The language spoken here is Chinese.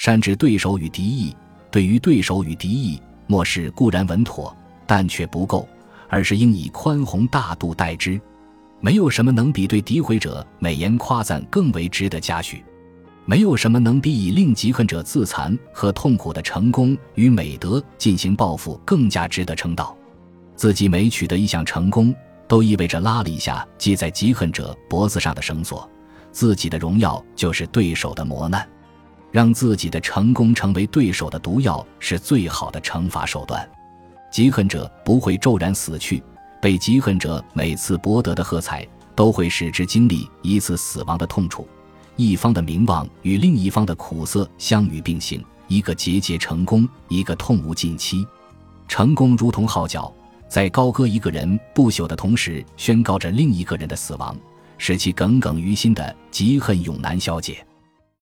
善治对手与敌意，对于对手与敌意，漠视固然稳妥，但却不够，而是应以宽宏大度待之。没有什么能比对诋毁者美言夸赞更为值得嘉许，没有什么能比以令嫉恨者自残和痛苦的成功与美德进行报复更加值得称道。自己每取得一项成功，都意味着拉了一下系在嫉恨者脖子上的绳索，自己的荣耀就是对手的磨难，让自己的成功成为对手的毒药，是最好的惩罚手段。嫉恨者不会骤然死去。被嫉恨者每次博得的喝彩，都会使之经历一次死亡的痛楚。一方的名望与另一方的苦涩相与并行，一个节节成功，一个痛无尽期。成功如同号角，在高歌一个人不朽的同时，宣告着另一个人的死亡，使其耿耿于心的嫉恨永难消解。